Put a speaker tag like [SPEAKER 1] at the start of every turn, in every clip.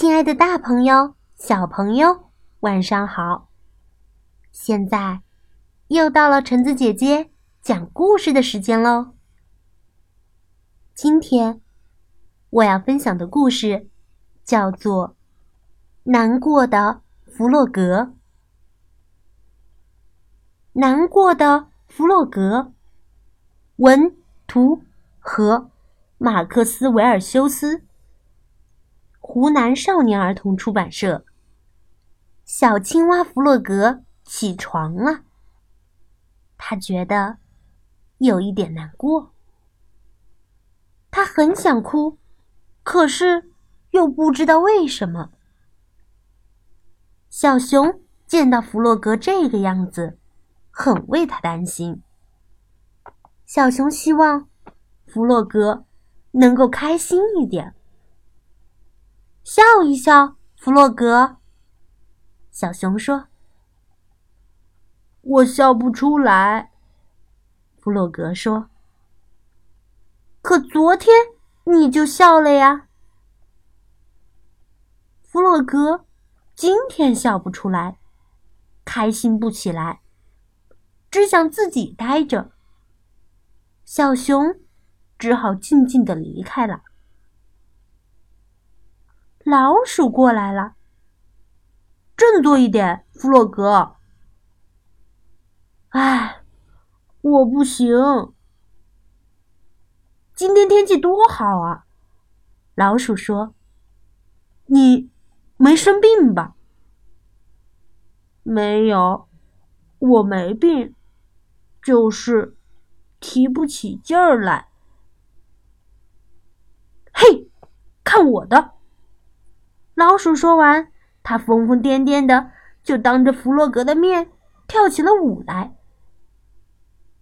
[SPEAKER 1] 亲爱的，大朋友、小朋友，晚上好！现在又到了橙子姐姐讲故事的时间喽。今天我要分享的故事叫做《难过的弗洛格》。难过的弗洛格，文图和马克思·维尔修斯。湖南少年儿童出版社。小青蛙弗洛格起床了，他觉得有一点难过。他很想哭，可是又不知道为什么。小熊见到弗洛格这个样子，很为他担心。小熊希望弗洛格能够开心一点。笑一笑，弗洛格。小熊说：“
[SPEAKER 2] 我笑不出来。”
[SPEAKER 1] 弗洛格说：“可昨天你就笑了呀。”弗洛格今天笑不出来，开心不起来，只想自己待着。小熊只好静静的离开了。老鼠过来了，振作一点，弗洛格。
[SPEAKER 2] 哎，我不行。
[SPEAKER 1] 今天天气多好啊！老鼠说：“
[SPEAKER 2] 你没生病吧？”“没有，我没病，就是提不起劲儿来。”“
[SPEAKER 1] 嘿，看我的！”老鼠说完，他疯疯癫癫的就当着弗洛格的面跳起了舞来。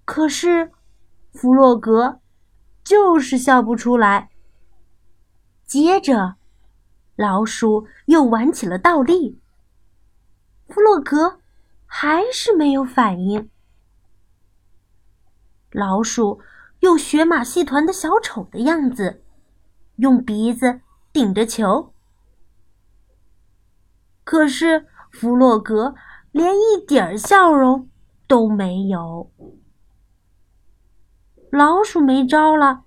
[SPEAKER 1] 可是，弗洛格就是笑不出来。接着，老鼠又玩起了倒立。弗洛格还是没有反应。老鼠又学马戏团的小丑的样子，用鼻子顶着球。可是弗洛格连一点儿笑容都没有。老鼠没招了，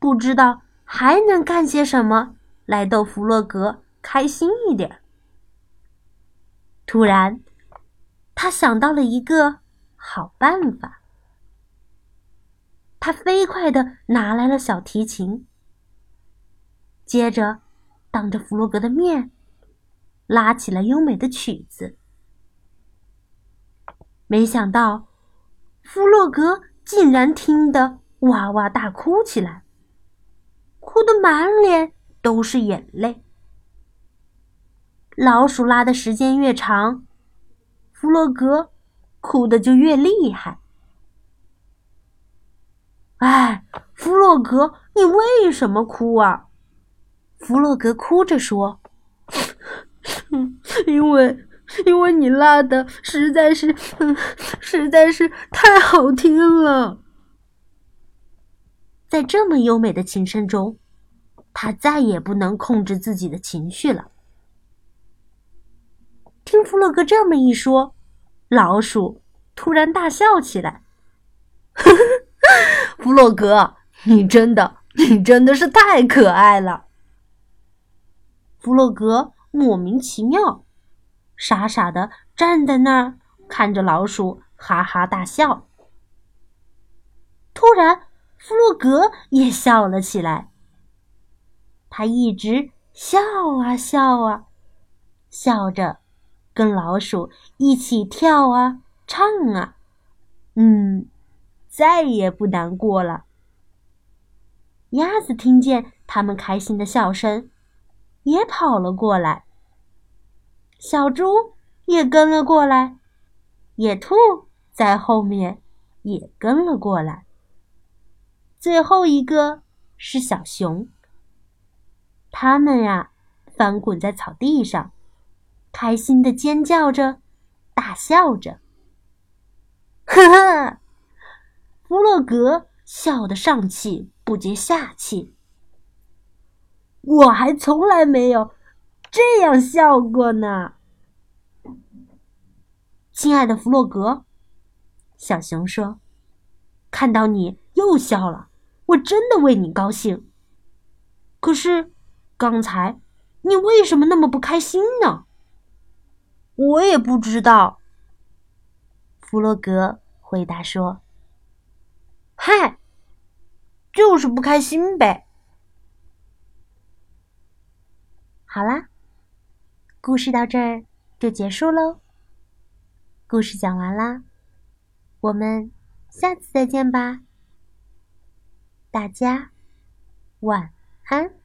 [SPEAKER 1] 不知道还能干些什么来逗弗洛格开心一点。突然，他想到了一个好办法。他飞快的拿来了小提琴，接着当着弗洛格的面。拉起了优美的曲子，没想到弗洛格竟然听得哇哇大哭起来，哭得满脸都是眼泪。老鼠拉的时间越长，弗洛格哭的就越厉害。哎，弗洛格，你为什么哭啊？弗洛格哭着说。
[SPEAKER 2] 因为，因为你拉的实在是，实在是太好听了。
[SPEAKER 1] 在这么优美的琴声中，他再也不能控制自己的情绪了。听弗洛格这么一说，老鼠突然大笑起来：“
[SPEAKER 2] 弗洛格，你真的，你真的是太可爱了。”
[SPEAKER 1] 弗洛格。莫名其妙，傻傻的站在那儿看着老鼠哈哈大笑。突然，弗洛格也笑了起来。他一直笑啊笑啊，笑着跟老鼠一起跳啊唱啊，嗯，再也不难过了。鸭子听见他们开心的笑声。也跑了过来，小猪也跟了过来，野兔在后面也跟了过来。最后一个是小熊，他们呀翻滚在草地上，开心的尖叫着，大笑着。呵呵，弗洛格笑得上气不接下气。
[SPEAKER 2] 我还从来没有，
[SPEAKER 1] 这样笑过呢。亲爱的弗洛格，小熊说：“看到你又笑了，我真的为你高兴。可是，刚才你为什么那么不开心呢？”我也不知道。弗洛格回答说：“嗨，就是不开心呗。”好啦，故事到这儿就结束喽。故事讲完啦，我们下次再见吧。大家晚安。